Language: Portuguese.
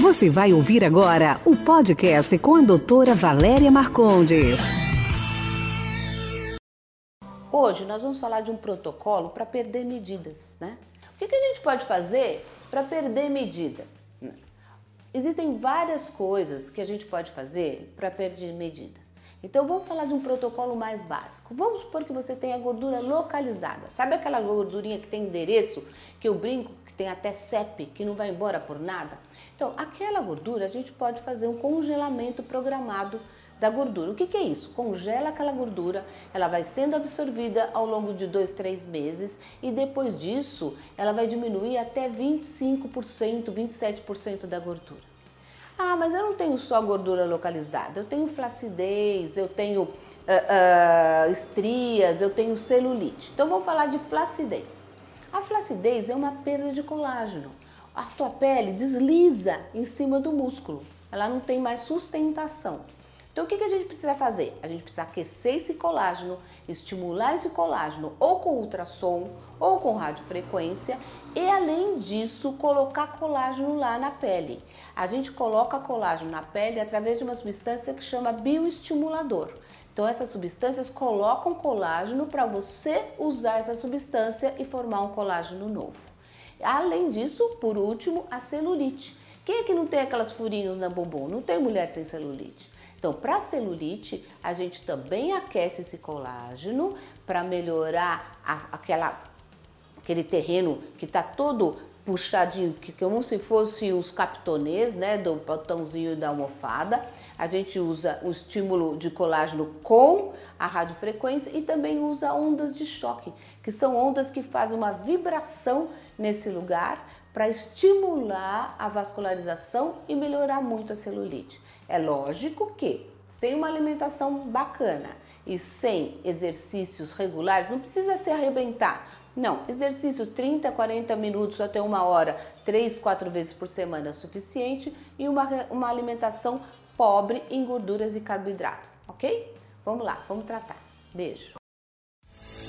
Você vai ouvir agora o podcast com a doutora Valéria Marcondes. Hoje nós vamos falar de um protocolo para perder medidas, né? O que, que a gente pode fazer para perder medida? Existem várias coisas que a gente pode fazer para perder medida. Então vamos falar de um protocolo mais básico. Vamos supor que você tenha gordura localizada. Sabe aquela gordurinha que tem endereço, que eu brinco, que tem até CEP, que não vai embora por nada? Então, aquela gordura a gente pode fazer um congelamento programado da gordura. O que, que, é isso? Congela aquela gordura, ela vai sendo absorvida ao longo de dois, três meses e depois disso ela vai diminuir até 25%, 27% da gordura. Ah, mas eu não tenho só gordura localizada, eu tenho flacidez, eu tenho uh, uh, estrias, eu tenho celulite. Então vamos falar de flacidez. A flacidez é uma perda de colágeno. A sua pele desliza em cima do músculo, ela não tem mais sustentação. Então, o que, que a gente precisa fazer? A gente precisa aquecer esse colágeno, estimular esse colágeno ou com ultrassom ou com radiofrequência e, além disso, colocar colágeno lá na pele. A gente coloca colágeno na pele através de uma substância que chama bioestimulador. Então, essas substâncias colocam colágeno para você usar essa substância e formar um colágeno novo. Além disso, por último, a celulite. Quem é que não tem aquelas furinhos na bumbum? Não tem mulher sem celulite. Então, para celulite, a gente também aquece esse colágeno para melhorar a, aquela, aquele terreno que está todo puxadinho, que como se fosse os captonês, né, do botãozinho da almofada. A gente usa o estímulo de colágeno com a radiofrequência e também usa ondas de choque, que são ondas que fazem uma vibração nesse lugar para estimular a vascularização e melhorar muito a celulite. É lógico que sem uma alimentação bacana e sem exercícios regulares, não precisa se arrebentar. Não, exercícios 30, 40 minutos até uma hora, 3, 4 vezes por semana é suficiente e uma, uma alimentação pobre em gorduras e carboidrato, ok? Vamos lá, vamos tratar. Beijo.